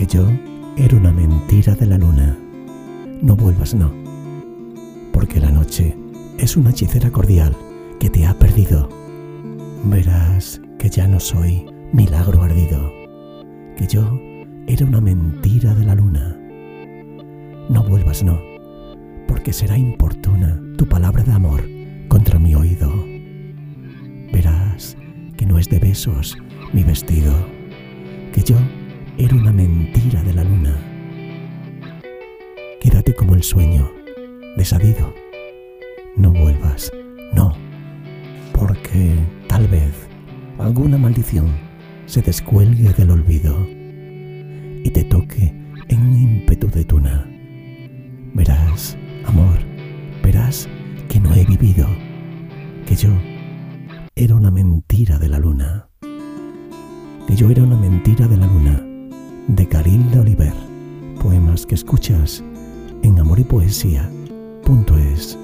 que yo era una mentira de la luna. No vuelvas, no, porque la noche es una hechicera cordial que te ha perdido. Verás que ya no soy milagro ardido, que yo era una mentira de la luna. No vuelvas, no, porque será importuna tu palabra de amor contra mi oído. Verás que no es de besos mi vestido, que yo era una mentira de la luna. Quédate como el sueño, desadido. No vuelvas, no, porque tal vez alguna maldición se descuelgue del olvido y te toque en un ímpetu de tuna. Verás, amor, verás que no he vivido, que yo era una mentira de la luna, que yo era una mentira de la luna, Que escuchas en amor y poesía.es.